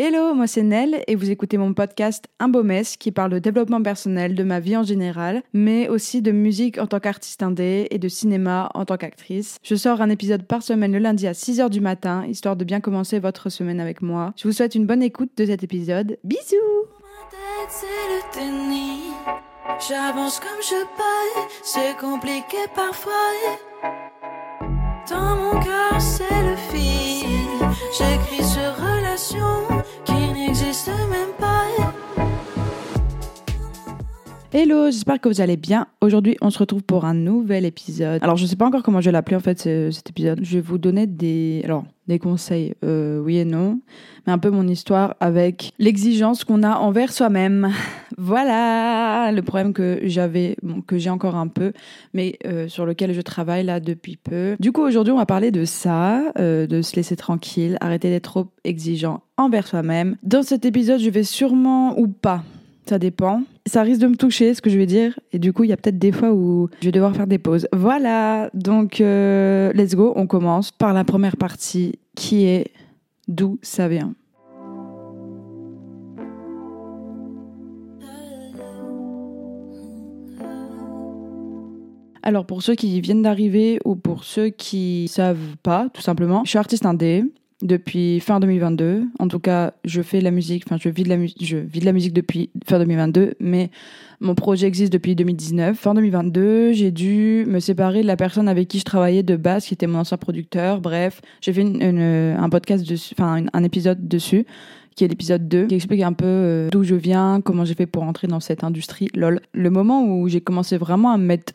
Hello, moi c'est Nell et vous écoutez mon podcast Un beau mess qui parle de développement personnel, de ma vie en général, mais aussi de musique en tant qu'artiste indé et de cinéma en tant qu'actrice. Je sors un épisode par semaine le lundi à 6h du matin, histoire de bien commencer votre semaine avec moi. Je vous souhaite une bonne écoute de cet épisode. Bisous J'avance comme je peux, c'est compliqué parfois. Dans mon cœur, c'est le fil. J'écris relation Hello, j'espère que vous allez bien. Aujourd'hui, on se retrouve pour un nouvel épisode. Alors, je ne sais pas encore comment je vais l'appeler en fait cet épisode. Je vais vous donner des, alors, des conseils, euh, oui et non, mais un peu mon histoire avec l'exigence qu'on a envers soi-même. Voilà le problème que j'avais, que j'ai encore un peu, mais euh, sur lequel je travaille là depuis peu. Du coup, aujourd'hui, on va parler de ça, euh, de se laisser tranquille, arrêter d'être trop exigeant envers soi-même. Dans cet épisode, je vais sûrement ou pas ça dépend. Ça risque de me toucher, ce que je vais dire. Et du coup, il y a peut-être des fois où je vais devoir faire des pauses. Voilà. Donc, euh, let's go. On commence par la première partie qui est d'où ça vient. Alors pour ceux qui viennent d'arriver ou pour ceux qui savent pas, tout simplement, je suis artiste indé depuis fin 2022. En tout cas, je fais de la musique, enfin, je vis de la, je vis de la musique depuis fin 2022, mais mon projet existe depuis 2019. Fin 2022, j'ai dû me séparer de la personne avec qui je travaillais de base, qui était mon ancien producteur. Bref, j'ai fait un podcast enfin, un épisode dessus qui est l'épisode 2, qui explique un peu euh, d'où je viens, comment j'ai fait pour entrer dans cette industrie. Lol. Le moment où j'ai commencé vraiment à me mettre,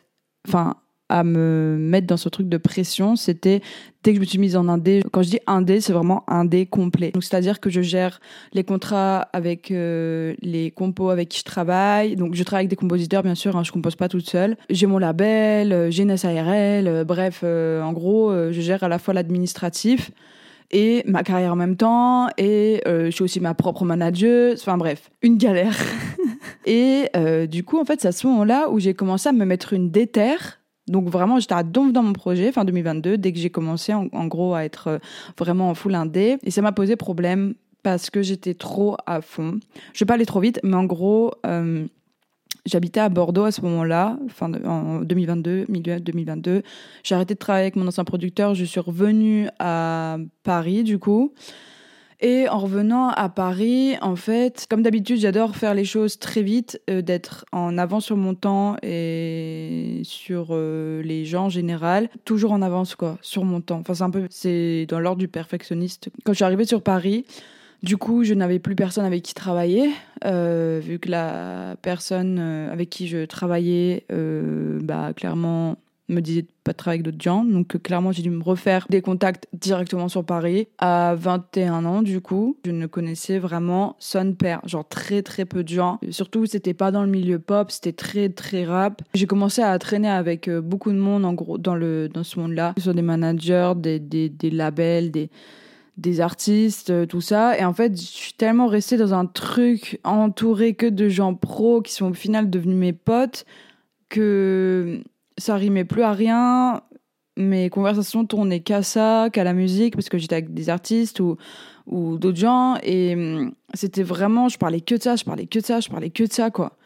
enfin, à me mettre dans ce truc de pression, c'était dès que je me suis mise en indé. Quand je dis indé, c'est vraiment indé complet. Donc c'est-à-dire que je gère les contrats avec euh, les compos avec qui je travaille. Donc je travaille avec des compositeurs bien sûr, hein, je compose pas toute seule. J'ai mon label, euh, j'ai une SARL, euh, bref, en gros, je gère à la fois l'administratif et ma carrière en même temps et je suis aussi ma propre manager enfin bref une galère et du coup en fait c'est à ce moment-là où j'ai commencé à me mettre une déterre donc vraiment, j'étais à donf dans mon projet fin 2022, dès que j'ai commencé en, gros à être euh, vraiment en full indé. Et ça m'a posé problème parce que j'étais trop à fond. Je vais pas aller trop vite, mais en gros, euh, j'habitais à Bordeaux à ce moment-là, fin en 2022, milieu 2022. J'ai arrêté de travailler avec mon ancien producteur, je suis revenue à Paris du coup. Et en revenant à Paris, en fait, comme d'habitude, j'adore faire les choses très vite, euh, d'être en avance sur mon temps et sur euh, les gens en général. Toujours en avance, quoi, sur mon temps. Enfin, c'est un peu, c'est dans l'ordre du perfectionniste. Quand je suis arrivée sur Paris, du coup, je n'avais plus personne avec qui travailler, euh, vu que la personne avec qui je travaillais, bah, clairement, me disait de pas travailler avec d'autres gens. Donc euh, clairement, j'ai dû me refaire des contacts directement sur Paris. À 21 ans, du coup, je ne connaissais vraiment son père, genre très très peu de gens. Surtout, c'était pas dans le milieu pop, c'était très très rap. J'ai commencé à traîner avec euh, beaucoup de monde en gros dans le dans ce monde-là, sur des managers, des, des, des labels, des des artistes, euh, tout ça. Et en fait, je suis tellement restée dans un truc entouré que de gens pros qui sont au final devenus mes potes que ça rimait plus à rien. Mes conversations tournaient qu'à ça, qu'à la musique, parce que j'étais avec des artistes ou, ou d'autres gens. Et hum, c'était vraiment, je parlais que de ça, je parlais que de ça, je parlais que de ça, quoi.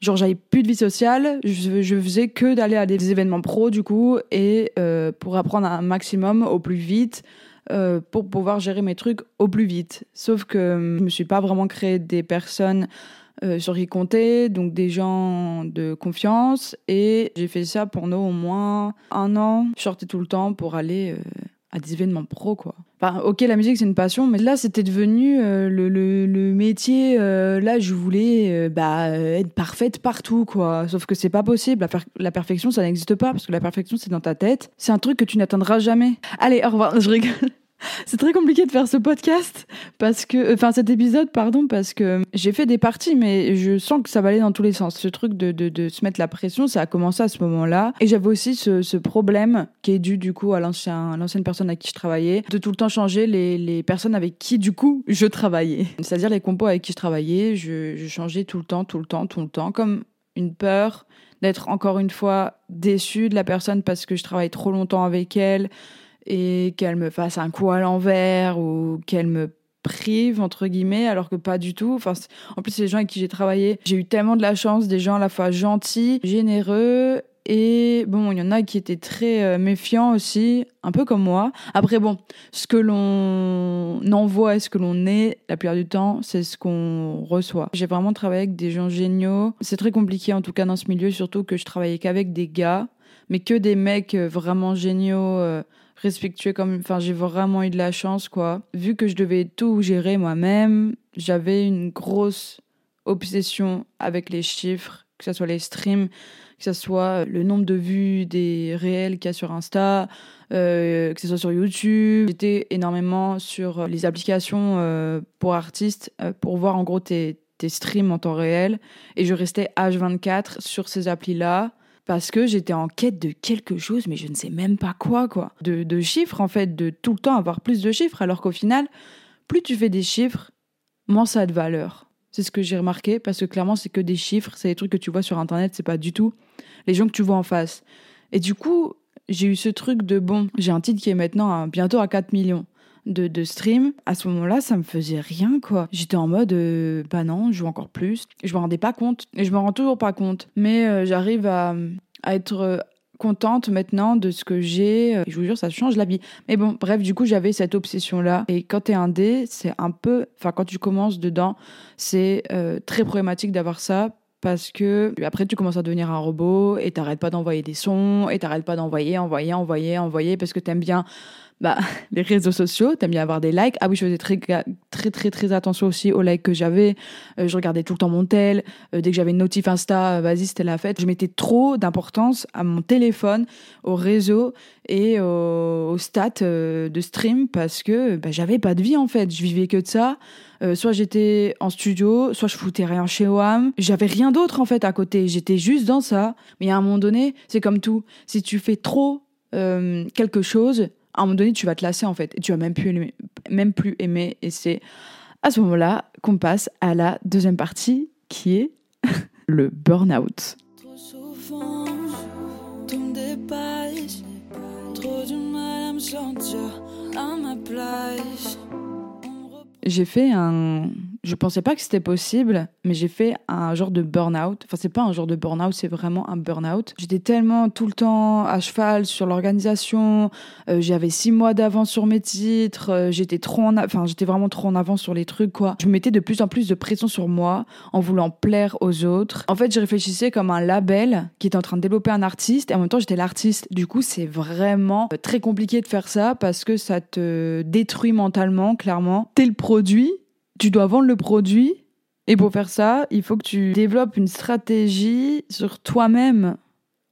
Genre, j'avais plus de vie sociale, je, faisais que d'aller à des événements pro, du coup, et euh, pour apprendre un maximum au plus vite, euh, pour pouvoir gérer mes trucs au plus vite. Sauf que hum, je me suis pas vraiment créé des personnes euh, sur qui compter, donc des gens de confiance. Et j'ai fait ça pendant au moins un an. Je sortais tout le temps pour aller euh, à des événements pro, quoi. Enfin, ok, la musique c'est une passion, mais là c'était devenu euh, le, le, métier. là, je voulais bah, être parfaite partout, quoi. Sauf que c'est pas possible. La, la perfection, ça n'existe pas parce que la perfection c'est dans ta tête. C'est un truc que tu n'atteindras jamais. Allez, au revoir. Je rigole. C'est très compliqué de faire ce podcast parce que, enfin cet épisode, pardon, parce que j'ai fait des parties, mais je sens que ça va aller dans tous les sens. Ce truc de, se mettre la pression, ça a commencé à ce moment-là. Et j'avais aussi ce, problème qui est dû du coup à l'ancienne personne avec qui je travaillais, de tout le temps changer les, personnes avec qui du coup je travaillais. C'est-à-dire les compos avec qui je travaillais, je, je changeais tout le temps, tout le temps, tout le temps, comme une peur d'être encore une fois déçue de la personne parce que je travaille trop longtemps avec elle et qu'elle me fasse un coup à l'envers ou qu'elle me prive entre guillemets alors que pas du tout enfin en plus les gens avec qui j'ai travaillé j'ai eu tellement de la chance des gens à la fois gentils généreux et bon, il y en a qui étaient très euh, méfiants aussi, un peu comme moi. Après, bon, ce que l'on envoie et ce que l'on est, la plupart du temps, c'est ce qu'on reçoit. J'ai vraiment travaillé avec des gens géniaux. C'est très compliqué, en tout cas dans ce milieu, surtout que je travaillais qu'avec des gars, mais que des mecs euh, vraiment géniaux, euh, respectueux comme. Enfin, j'ai vraiment eu de la chance, quoi. Vu que je devais tout gérer moi-même, j'avais une grosse obsession avec les chiffres, que ce soit les streams que ce soit le nombre de vues des réels qu'il y a sur Insta, euh, que ce soit sur YouTube. J'étais énormément sur les applications euh, pour artistes euh, pour voir en gros tes, tes streams en temps réel. Et je restais H24 sur ces applis-là parce que j'étais en quête de quelque chose, mais je ne sais même pas quoi, quoi. De, chiffres, en fait, de tout le temps avoir plus de chiffres, alors qu'au final, plus tu fais des chiffres, moins ça a de valeur. C'est ce que j'ai remarqué parce que clairement, c'est que des chiffres, c'est des trucs que tu vois sur internet, c'est pas du tout les gens que tu vois en face. Et du coup, j'ai eu ce truc de bon, j'ai un titre qui est maintenant bientôt à 4 millions de, de streams. À ce moment-là, ça me faisait rien, quoi. J'étais en mode, euh, bah non, je joue encore plus. Je me rendais pas compte. Et je me rends toujours pas compte. Mais euh, j'arrive à, être euh, contente maintenant de ce que j'ai. Je vous jure, ça change la vie. Mais bon, bref, du coup, j'avais cette obsession-là. Et quand t'es indé, c'est un peu. Enfin, quand tu commences dedans, c'est euh, très problématique d'avoir ça parce que après tu commences à devenir un robot et t'arrêtes pas d'envoyer des sons et t'arrêtes pas d'envoyer, envoyer, envoyer, envoyer parce que t'aimes bien bah, les réseaux sociaux, t'aimes bien avoir des likes. Ah oui, je faisais très, très, très, attention aussi aux likes que j'avais. Euh, je regardais tout le temps mon tel. Euh, dès que j'avais une notif Insta, euh, vas-y, c'était la fête. Je mettais trop d'importance à mon téléphone, au réseau et aux, stats de stream parce que bah, j'avais pas de vie en fait. Je vivais que de ça. soit j'étais en studio, soit je foutais rien chez WAM. J'avais rien d'autre en fait à côté. J'étais juste dans ça. Mais à un moment donné, c'est comme tout. Si tu fais trop quelque chose, à un moment donné, tu vas te lasser en fait, et tu vas même plus même plus aimer. Et c'est à ce moment-là qu'on passe à la deuxième partie, qui est le burn-out. Trop souvent, trop du mal à me sentir à ma place. J'ai fait un je pensais pas que c'était possible, mais j'ai fait un genre de burn-out. Enfin, c'est pas un genre de burn-out, c'est vraiment un burn-out. J'étais tellement tout le temps à cheval sur l'organisation. Euh, j'avais six mois d'avance sur mes titres. Euh, j'étais trop en, enfin, j'étais vraiment trop en avance sur les trucs, quoi. Je mettais de plus en plus de pression sur moi en voulant plaire aux autres. En fait, je réfléchissais comme un label qui était en train de développer un artiste et en même temps, j'étais l'artiste. Du coup, c'est vraiment très compliqué de faire ça parce que ça te détruit mentalement, clairement. T'es le produit tu dois vendre le produit. Et pour faire ça, il faut que tu développes une stratégie sur toi-même.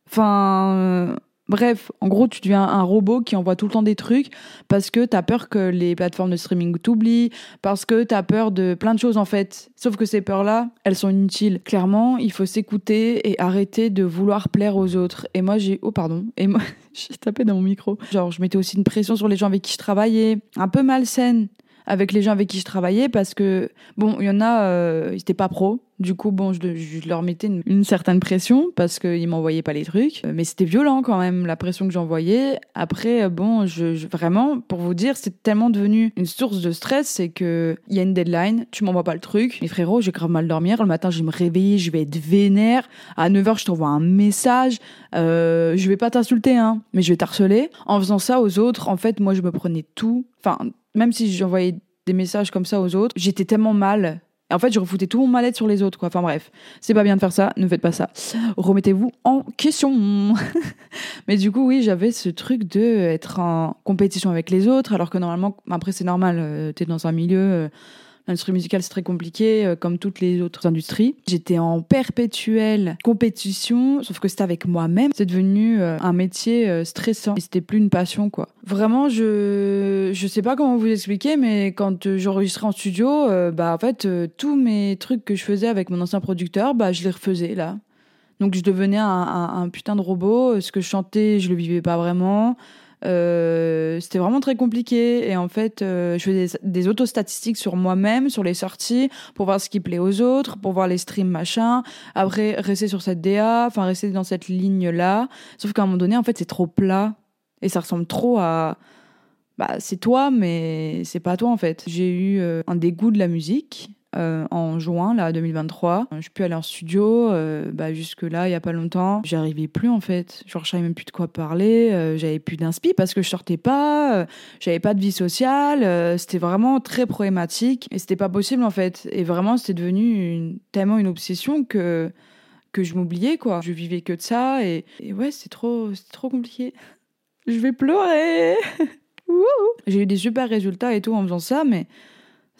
Enfin, euh, bref, en gros, tu deviens un robot qui envoie tout le temps des trucs parce que tu as peur que les plateformes de streaming t'oublient, parce que tu as peur de plein de choses en fait. Sauf que ces peurs-là, elles sont inutiles. Clairement, il faut s'écouter et arrêter de vouloir plaire aux autres. Et moi, j'ai. Oh, pardon. Et moi, j'ai tapé dans mon micro. Genre, je mettais aussi une pression sur les gens avec qui je travaillais, un peu malsaine avec les gens avec qui je travaillais parce que, bon, il y en a, euh, ils n'étaient pas pros. Du coup, bon, je, leur mettais une, certaine pression parce qu'ils m'envoyaient pas les trucs. Mais c'était violent quand même, la pression que j'envoyais. Après, bon, je, vraiment, pour vous dire, c'est tellement devenu une source de stress, c'est que il y a une deadline, tu m'envoies pas le truc. Mais frérot, j'ai grave mal dormir. Le matin, je vais me réveiller, je vais être vénère. À 9h, je t'envoie un message. Euh, je vais pas t'insulter, hein, mais je vais t'harceler. En faisant ça aux autres, en fait, moi, je me prenais tout. Enfin, même si j'envoyais des messages comme ça aux autres, j'étais tellement mal. En fait, je refoutais tout mon mal-être sur les autres, quoi. Enfin bref, c'est pas bien de faire ça, ne faites pas ça. Remettez-vous en question. Mais du coup, oui, j'avais ce truc de être en compétition avec les autres, alors que normalement, après c'est normal, euh, t'es dans un milieu euh, L'industrie musicale, c'est très compliqué, euh, comme toutes les autres industries. J'étais en perpétuelle compétition, sauf que c'était avec moi-même. C'est devenu euh, un métier euh, stressant. Et c'était plus une passion, quoi. Vraiment, je je sais pas comment vous expliquer, mais quand j'enregistrais en studio, bah en fait, tous mes trucs que je faisais avec mon ancien producteur, bah je les refaisais là. Donc je devenais un, un putain de robot. Ce que je chantais, je le vivais pas vraiment. Euh, c'était vraiment très compliqué. Et en fait, euh, je faisais des, des auto-statistiques sur moi-même, sur les sorties, pour voir ce qui plaît aux autres, pour voir les streams, machin. Après, rester sur cette DA, enfin, rester dans cette ligne-là. Sauf qu'à un moment donné, en fait, c'est trop plat. Et ça ressemble trop à bah, c'est toi, mais c'est pas toi en fait. J'ai eu euh, un dégoût de la musique. Euh, en juin là 2023 je suis plus aller en studio euh, bah jusque là il y a pas longtemps. J'arrivais plus en fait. Genre je savais même plus de quoi parler euh, j'avais plus d'inspi parce que je sortais pas j'avais pas de vie sociale c'était vraiment très problématique et c'était pas possible en fait. Et vraiment c'était devenu tellement une obsession que que je m'oubliais quoi. Je vivais que de ça et, et ouais c'est trop c'est trop compliqué. Je vais pleurer. J'ai eu des super résultats et tout en faisant ça mais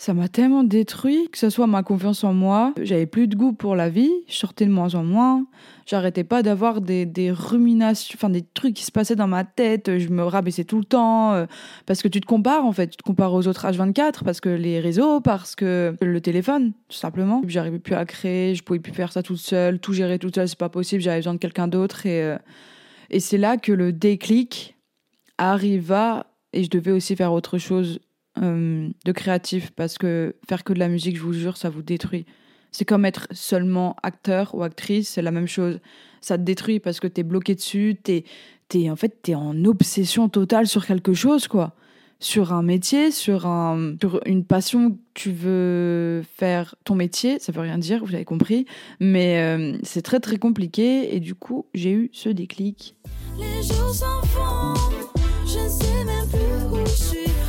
ça m'a tellement détruit, que ce soit ma confiance en moi, j'avais plus de goût pour la vie, je sortais de moins en moins, j'arrêtais pas d'avoir des, ruminations, enfin des trucs qui se passaient dans ma tête, je me rabaissais tout le temps, euh, parce que tu te compares en fait, tu te compares aux autres H24, parce que les réseaux, parce que le téléphone, tout simplement. J'arrivais plus à créer, je pouvais plus faire ça toute seule, tout gérer toute seule, c'est pas possible, j'avais besoin de quelqu'un d'autre, et, euh, et c'est là que le déclic arriva, et je devais aussi faire autre chose euh, de créatif parce que faire que de la musique, je vous jure, ça vous détruit. C'est comme être seulement acteur ou actrice, c'est la même chose. Ça te détruit parce que t'es bloqué dessus, t'es, t'es, en fait, t'es en obsession totale sur quelque chose, quoi. Sur un métier, sur, un, sur une passion, tu veux faire ton métier, ça veut rien dire, vous avez compris, mais euh, c'est très très compliqué et du coup, j'ai eu ce déclic. Les jours je ne sais même plus où je suis.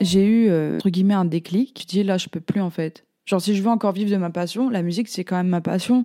J'ai eu, euh, entre guillemets, un déclic. Je dis là, je peux plus en fait. Genre, si je veux encore vivre de ma passion, la musique, c'est quand même ma passion.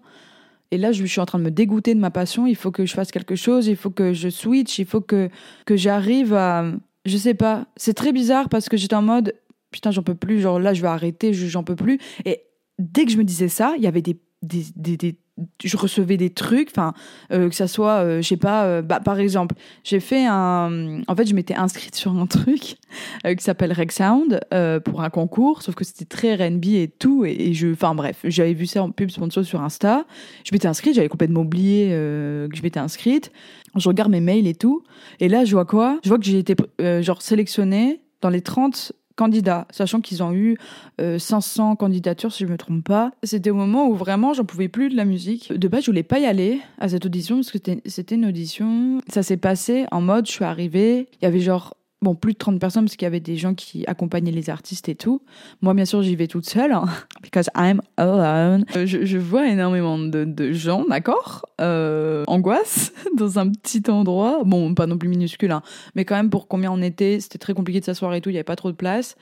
Et là, je suis en train de me dégoûter de ma passion. Il faut que je fasse quelque chose. Il faut que je switch. Il faut que, que j'arrive à. Je sais pas. C'est très bizarre parce que j'étais en mode putain, j'en peux plus. Genre là, je vais arrêter. je- J'en peux plus. Et dès que je me disais ça, il y avait des. des, des, je recevais des trucs, enfin, euh, que ça soit, euh, pas, euh, bah, par exemple, j'ai fait un. En fait, je m'étais inscrite sur un truc euh, qui s'appelle Rec Sound pour un concours, sauf que c'était très R&B et tout, et, et je, enfin bref, j'avais vu ça en pub sponsor sur Insta. Je m'étais inscrite, j'avais complètement oublié que je m'étais inscrite. Je regarde mes mails et tout, et là je vois quoi? Je vois que j'ai été genre sélectionnée dans les 30 candidats, sachant qu'ils ont eu euh, 500 candidatures si je me trompe pas. C'était au moment où vraiment j'en pouvais plus de la musique. De base, je voulais pas y aller à cette audition parce que c'était une audition. Ça s'est passé en mode, je suis arrivée, il y avait genre bon, plus de 30 personnes parce qu'il y avait des gens qui accompagnaient les artistes et tout. Moi, bien sûr, j'y vais toute seule, hein, because I'm alone. Euh, Je, vois énormément de, de gens, d'accord euh, Angoisse, dans un petit endroit. Bon, pas non plus minuscule, hein, mais quand même, pour combien on était, c'était très compliqué de s'asseoir et tout, il n'y avait pas trop de place.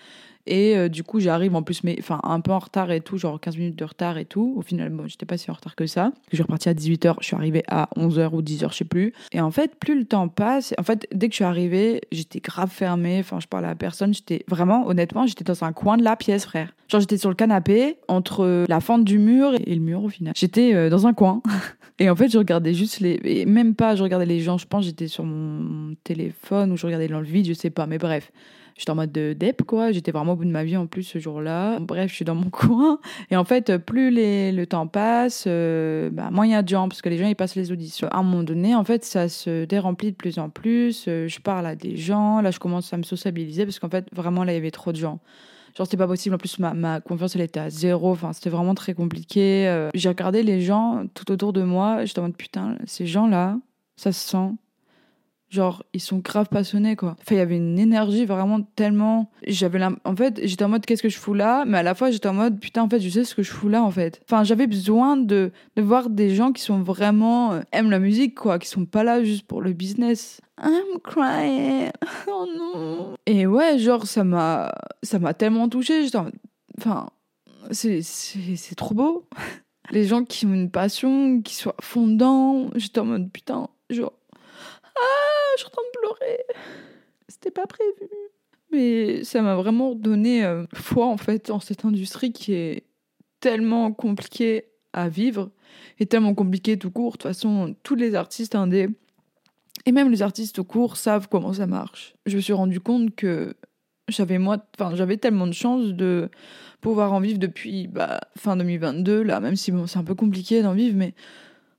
Et euh, du coup, j'arrive en plus, mais enfin, un peu en retard et tout, genre 15 minutes de retard et tout. Au final, bon, j'étais pas si en retard que ça. Je suis repartie à 18h, je suis arrivée à 11h ou 10h, je sais plus. Et en fait, plus le temps passe, en fait, dès que je suis arrivée, j'étais grave fermée. Enfin, je parlais à personne. J'étais vraiment, honnêtement, j'étais dans un coin de la pièce, frère. Genre, j'étais sur le canapé, entre la fente du mur et le mur au final. J'étais euh, dans un coin. Et en fait, je regardais juste les. Et même pas, je regardais les gens. Je pense j'étais sur mon téléphone ou je regardais dans le vide, je sais pas. Mais bref, j'étais en mode de dep, quoi. J'étais vraiment au bout de ma vie en plus ce jour-là. Bref, je suis dans mon coin. Et en fait, plus le temps passe, euh, bah, moins il y a de gens parce que les gens ils passent les auditions. À un moment donné, en fait, ça se déremplit de plus en plus. Euh, je parle à des gens. Là, je commence à me sociabiliser parce qu'en fait, vraiment, là, il y avait trop de gens. Genre, c'était pas possible. En plus, ma, ma confiance, elle était à zéro. Enfin, c'était vraiment très compliqué. Euh, j'ai regardé les gens tout autour de moi. J'étais en mode, putain, ces gens-là, ça se sent. Genre, ils sont grave passionnés, quoi. Enfin, il y avait une énergie vraiment tellement. J'avais En fait, j'étais en mode, qu'est-ce que je fous là? Mais à la fois, j'étais en mode, putain, en fait, je sais ce que je fous là, en fait. Enfin, j'avais besoin de, de voir des gens qui sont vraiment. euh, aiment la musique, quoi. Qui sont pas là juste pour le business. I'm crying. Oh non. Et ouais, genre, ça m'a. Ça m'a tellement touchée. J'étais en Enfin, c'est trop beau. Les gens qui ont une passion, qui soient fondants. J'étais en mode, putain, genre. Ah, suis en train de pleurer. C'était pas prévu. Mais ça m'a vraiment donné euh, foi en fait dans cette industrie qui est tellement compliquée à vivre et tellement compliquée tout court. De toute façon, tous les artistes indés et même les artistes tout court savent comment ça marche. Je me suis rendu compte que j'avais moi, enfin j'avais tellement de chance de pouvoir en vivre depuis bah, fin 2022 là, même si bon c'est un peu compliqué d'en vivre, mais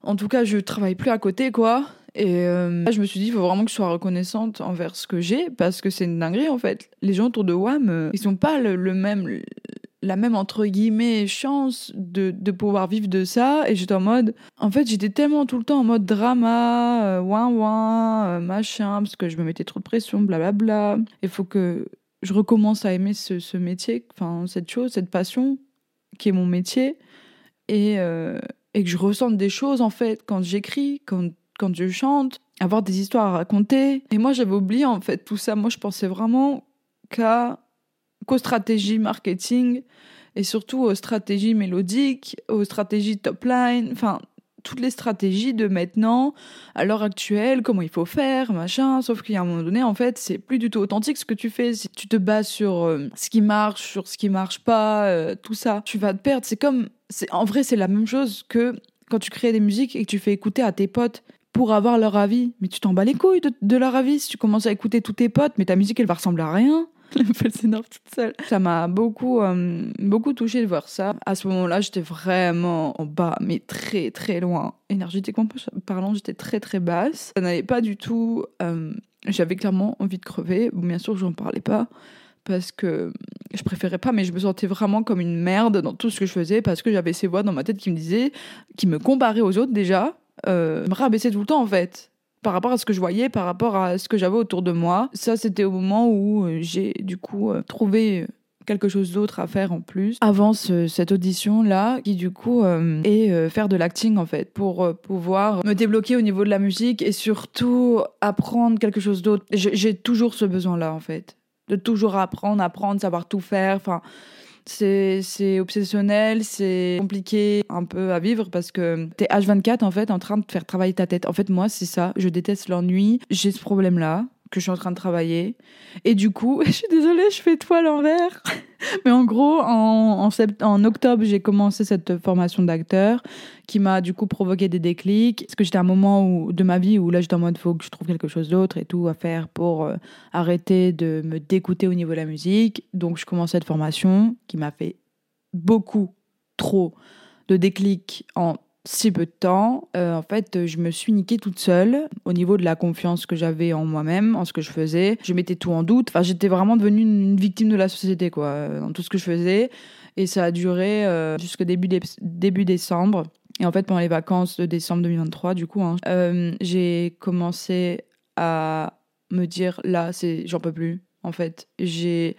en tout cas je travaille plus à côté quoi. Et euh, là, je me suis dit, il faut vraiment que je sois reconnaissante envers ce que j'ai, parce que c'est une dinguerie en fait. Les gens autour de WAM, euh, ils sont pas le, même la même entre guillemets chance de, de pouvoir vivre de ça. Et j'étais en mode en fait j'étais tellement tout le temps en mode drama euh, ouin ouin euh, machin parce que je me mettais trop de pression blablabla. Il faut que je recommence à aimer ce, métier enfin cette chose cette passion qui est mon métier. Et, et que je ressente des choses en fait quand j'écris quand, quand je chante avoir des histoires à raconter et moi j'avais oublié en fait tout ça moi je pensais vraiment qu'à qu'aux stratégies marketing et surtout aux stratégies mélodiques, aux stratégies top line, enfin toutes les stratégies de maintenant, à l'heure actuelle, comment il faut faire, machin. Sauf qu'il y a un moment donné, en fait, c'est plus du tout authentique ce que tu fais. Tu te bases sur euh, ce qui marche, sur ce qui marche pas, euh, tout ça, tu vas te perdre. C'est comme, en vrai, c'est la même chose que quand tu crées des musiques et que tu fais écouter à tes potes pour avoir leur avis. Mais tu t'en bats les couilles de, de leur avis si tu commences à écouter tous tes potes, mais ta musique elle va ressembler à rien. Elle s'énerve toute seule. Ça m'a beaucoup, euh, beaucoup touché de voir ça. À ce moment-là, j'étais vraiment en bas, mais très, très loin. Énergétiquement parlant, j'étais très, très basse. Ça n'allait pas du tout. euh, J'avais clairement envie de crever. Bien sûr, je n'en parlais pas parce que je préférais pas, mais je me sentais vraiment comme une merde dans tout ce que je faisais parce que j'avais ces voix dans ma tête qui me disaient, qui me comparaient aux autres déjà, euh, me rabaissaient tout le temps en fait par rapport à ce que je voyais, par rapport à ce que j'avais autour de moi. Ça, c'était au moment où euh, j'ai du coup euh, trouvé quelque chose d'autre à faire en plus avant ce- cette audition là qui du coup est faire de l'acting en fait pour pouvoir me débloquer au niveau de la musique et surtout apprendre quelque chose d'autre j'ai toujours ce besoin là en fait de toujours apprendre apprendre savoir tout faire enfin c'est obsessionnel, c'est compliqué un peu à vivre parce que t'es H24 en fait en train de faire travailler ta tête. En fait, moi, c'est ça. Je déteste l'ennui. J'ai ce problème-là que je suis en train de travailler. Et du coup, je suis désolée, je fais tout à l'envers. Mais en gros, en, en, octobre, j'ai commencé cette formation d'acteur qui m'a du coup provoqué des déclics. Parce que j'étais à un moment où, de ma vie où là, j'étais en mode, faut que je trouve quelque chose d'autre et tout à faire pour euh, arrêter de me dégoûter au niveau de la musique. Donc, je commence cette formation qui m'a fait beaucoup trop de déclics en si peu de temps. Euh, en fait, je me suis niquée toute seule au niveau de la confiance que j'avais en moi-même, en ce que je faisais. Je mettais tout en doute. Enfin, j'étais vraiment devenue une, victime de la société, quoi, euh, dans tout ce que je faisais. Et ça a duré euh, jusqu'au début, dé- début décembre. Et en fait, pendant les vacances de décembre 2023, du coup, hein, j'ai commencé à me dire là, c'est, j'en peux plus. En fait, j'ai,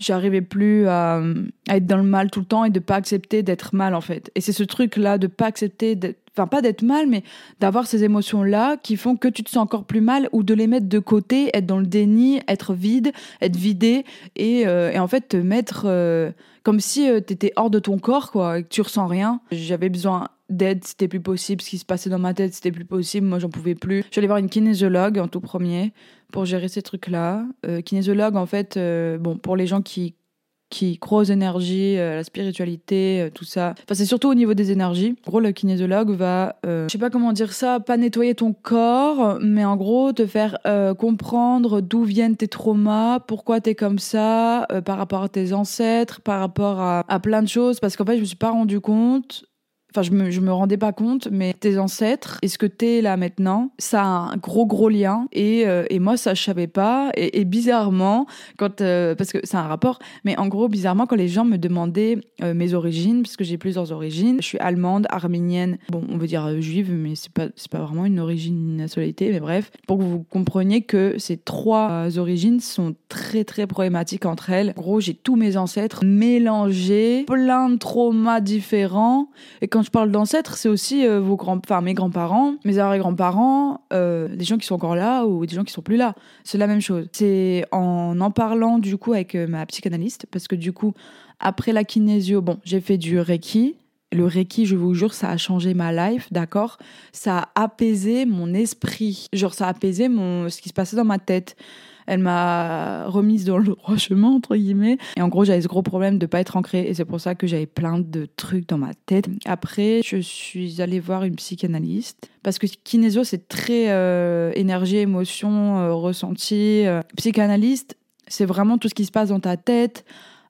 j'arrivais plus à, à être dans le mal tout le temps et de pas accepter d'être mal en fait. Et c'est ce truc là de pas accepter enfin pas d'être mal mais d'avoir ces émotions là qui font que tu te sens encore plus mal ou de les mettre de côté, être dans le déni, être vide, être vidé et, euh, et en fait te mettre euh, comme si tu t'étais hors de ton corps quoi et que tu ressens rien. J'avais besoin d'aide, c'était plus possible, ce qui se passait dans ma tête, c'était plus possible, moi j'en pouvais plus. J'allais voir une kinésiologue en tout premier pour gérer ces trucs-là. Euh, kinésiologue, en fait, euh, bon, pour les gens qui, qui croient aux énergies, euh, la spiritualité, euh, tout ça. Enfin, c'est surtout au niveau des énergies. En gros, le kinésiologue va, euh, je sais pas comment dire ça, pas nettoyer ton corps, mais en gros, te faire comprendre d'où viennent tes traumas, pourquoi t'es comme ça, par rapport à tes ancêtres, par rapport à, à plein de choses. Parce qu'en fait, je me suis pas rendu compte Enfin, je me, me rendais pas compte, mais tes ancêtres et ce que t'es là maintenant, ça a un gros gros lien. Et, euh, et moi, ça je savais pas. Et, bizarrement, quand euh, parce que c'est un rapport, mais en gros, bizarrement, quand les gens me demandaient euh, mes origines, puisque j'ai plusieurs origines, je suis allemande, arménienne, bon, on veut dire juive, mais c'est pas c'est pas vraiment une origine, une nationalité, mais bref, pour que vous compreniez que ces trois origines sont très très problématiques entre elles. En gros, j'ai tous mes ancêtres mélangés, plein de traumas différents. Et quand je parle d'ancêtres, c'est aussi euh, vos grands, enfin mes grands-parents, mes arrière-grands-parents, euh, des gens qui sont encore là ou des gens qui sont plus là. C'est la même chose. C'est en en parlant du coup avec euh, ma psychanalyste, parce que du coup, après la kinésio, bon, j'ai fait du reiki. Le reiki, je vous jure, ça a changé ma life, d'accord? Ça a apaisé mon esprit. Genre, ça a apaisé mon, ce qui se passait dans ma tête. Elle m'a remise dans le droit chemin, entre guillemets. Et en gros, j'avais ce gros problème de pas être ancrée. Et c'est pour ça que j'avais plein de trucs dans ma tête. Après, je suis allée voir une psychanalyste. Parce que kinésio, c'est très euh, énergie, émotion, euh, ressenti. Euh, psychanalyste, c'est vraiment tout ce qui se passe dans ta tête.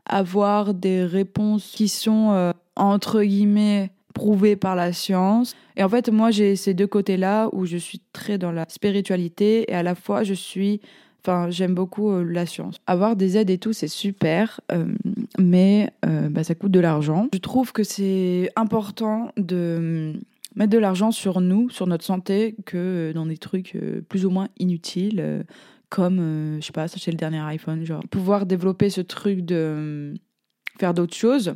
Avoir des réponses qui sont, euh, entre guillemets, prouvées par la science. Et en fait, moi, j'ai ces deux côtés-là où je suis très dans la spiritualité et à la fois, je suis Enfin, j'aime beaucoup euh, la science. Avoir des aides et tout, c'est super. Euh, mais euh, bah, ça coûte de l'argent. Je trouve que c'est important de mettre de l'argent sur nous, sur notre santé, que dans des trucs euh, plus ou moins inutiles, euh, comme, euh, je sais pas, s'acheter le dernier iPhone, genre pouvoir développer ce truc de euh, faire d'autres choses.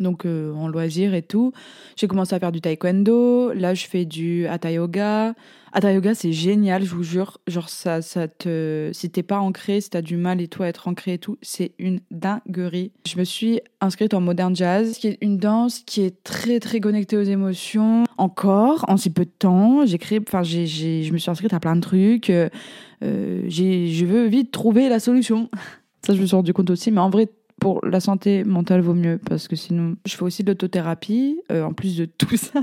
Donc euh, en loisir et tout. J'ai commencé à faire du taekwondo. Là, je fais du hatha yoga. Hatha yoga, c'est génial, je vous jure. Genre ça, ça te, si t'es pas ancré, si t'as du mal et tout à être ancré et tout, c'est une dinguerie. Je me suis inscrite en modern jazz, qui est une danse qui est très très connectée aux émotions. Encore, en si peu de temps, j'écris, enfin j'ai, j'ai, je me suis inscrite à plein de trucs. Euh, euh, j'ai, je veux vite trouver la solution. Ça, je me suis rendu compte aussi, mais en vrai, pour la santé mentale vaut mieux parce que sinon je fais aussi de l'autothérapie euh, en plus de tout ça.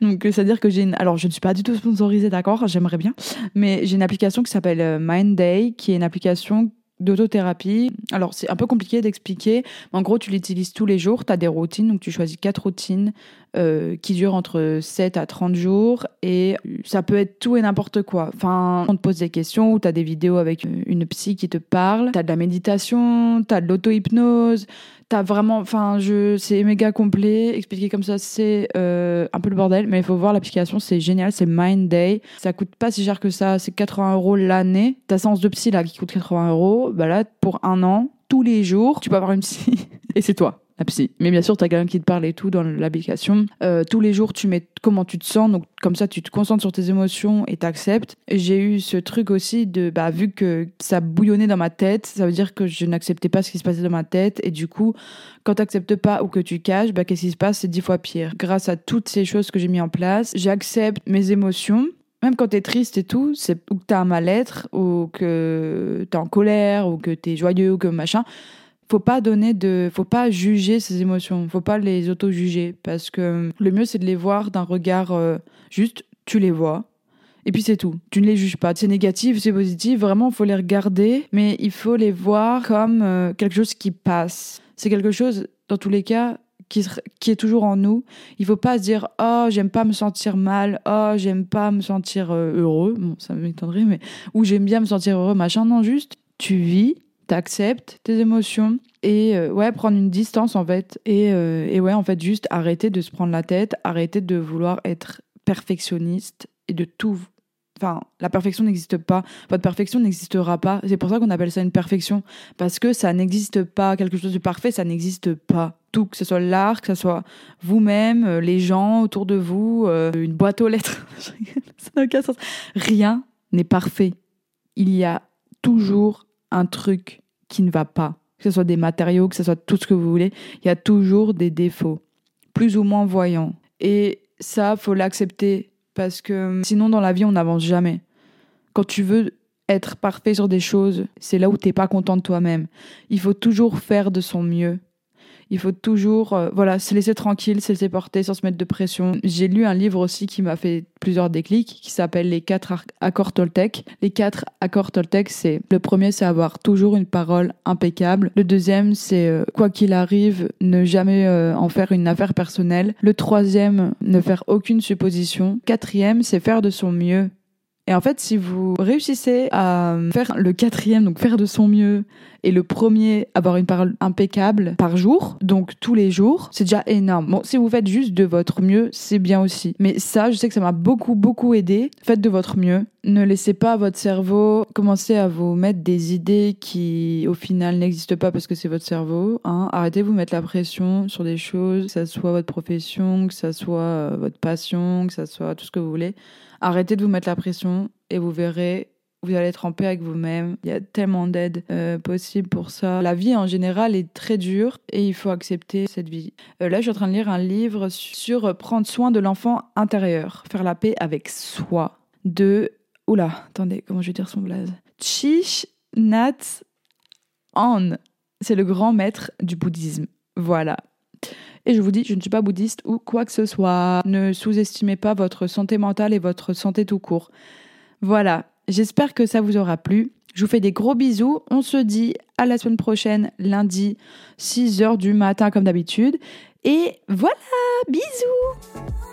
Donc c'est à dire que j'ai une alors je ne suis pas du tout sponsorisée d'accord j'aimerais bien mais j'ai une application qui s'appelle euh, Mind Day qui est une application d'autothérapie. Alors c'est un peu compliqué d'expliquer mais en gros tu l'utilises tous les jours tu as des routines donc tu choisis quatre routines euh, qui durent entre 7 à 30 jours et ça peut être tout et n'importe quoi enfin on te pose des questions ou tu as des vidéos avec une psy qui te parle tu as de la méditation tu as de l'auto-hypnose T'as vraiment, enfin, je, c'est méga complet. Expliqué comme ça, c'est euh, un peu le bordel, mais il faut voir l'application, c'est génial, c'est Mind Day. Ça coûte pas si cher que ça, c'est 80 euros l'année. Ta séance de psy là qui coûte 80 euros, bah là, pour un an, tous les jours, tu peux avoir une psy et c'est toi. Psy. Mais bien sûr, tu as quelqu'un qui te parle et tout dans l'application. Euh, tous les jours, tu mets comment tu te sens. Donc, comme ça, tu te concentres sur tes émotions et t'acceptes. J'ai eu ce truc aussi de, bah, vu que ça bouillonnait dans ma tête, ça veut dire que je n'acceptais pas ce qui se passait dans ma tête. Et du coup, quand tu n'acceptes pas ou que tu caches, bah, qu'est-ce qui se passe? C'est dix fois pire. Grâce à toutes ces choses que j'ai mis en place, j'accepte mes émotions. Même quand t'es triste et tout, c'est ou que t'as un mal-être, ou que t'es en colère, ou que t'es joyeux, ou que machin faut pas donner de faut pas juger ces émotions faut pas les auto juger parce que le mieux c'est de les voir d'un regard euh, juste tu les vois et puis c'est tout. Tu ne les juges pas. C'est négatif c'est positif vraiment faut les regarder mais il faut les voir comme euh, quelque chose qui passe. C'est quelque chose dans tous les cas qui est toujours en nous. Il faut pas se dire oh j'aime pas me sentir mal oh j'aime pas me sentir euh, heureux bon ça m'étonnerait mais ou j'aime bien me sentir heureux machin non juste tu vis t'acceptes tes émotions et euh, ouais prendre une distance en fait. Et, euh, et ouais en fait juste arrêter de se prendre la tête arrêter de vouloir être perfectionniste et de tout enfin la perfection n'existe pas. Votre perfection n'existera pas. C'est pour ça qu'on appelle ça une perfection. Parce que ça n'existe pas. Quelque chose de parfait ça n'existe pas. Tout que ce soit l'art que ce soit vous-même euh, les gens autour de vous une boîte aux lettres. Ça n'a aucun sens. Rien n'est parfait. Il y a toujours un truc qui ne va pas. Que ce soit des matériaux, que ce soit tout ce que vous voulez, il y a toujours des défauts, plus ou moins voyants. Et ça, faut l'accepter parce que sinon, dans la vie, on n'avance jamais. Quand tu veux être parfait sur des choses, c'est là où t'es pas content de toi-même. Il faut toujours faire de son mieux. Il faut toujours, euh, voilà, se laisser tranquille, se laisser porter sans se mettre de pression. J'ai lu un livre aussi qui m'a fait plusieurs déclics, qui s'appelle Les quatre accords Toltec. Les quatre accords Toltec, c'est le premier, c'est avoir toujours une parole impeccable. Le deuxième, c'est euh, quoi qu'il arrive, ne jamais euh, en faire une affaire personnelle. Le troisième, ne faire aucune supposition. Quatrième, c'est faire de son mieux. Et en fait, si vous réussissez à faire le quatrième, donc faire de son mieux, et le premier, avoir une parole impeccable par jour, donc tous les jours, c'est déjà énorme. Bon, si vous faites juste de votre mieux, c'est bien aussi. Mais ça, je sais que ça m'a beaucoup, beaucoup aidé. Faites de votre mieux. Ne laissez pas votre cerveau commencer à vous mettre des idées qui, au final, n'existent pas parce que c'est votre cerveau. Hein. Arrêtez de vous mettre la pression sur des choses, que ça soit votre profession, que ça soit euh, votre passion, que ça soit tout ce que vous voulez. Arrêtez de vous mettre la pression et vous verrez, vous allez être en paix avec vous-même. Il y a tellement d'aide euh, possible pour ça. La vie en général est très dure et il faut accepter cette vie. Euh, là, je suis en train de lire un livre sur prendre soin de l'enfant intérieur, faire la paix avec soi. De. Oula, attendez, comment je vais dire son blaze? Chish Nat An. C'est le grand maître du bouddhisme. Voilà. Et je vous dis, je ne suis pas bouddhiste ou quoi que ce soit. Ne sous-estimez pas votre santé mentale et votre santé tout court. Voilà, j'espère que ça vous aura plu. Je vous fais des gros bisous. On se dit à la semaine prochaine, lundi, 6h du matin comme d'habitude. Et voilà, bisous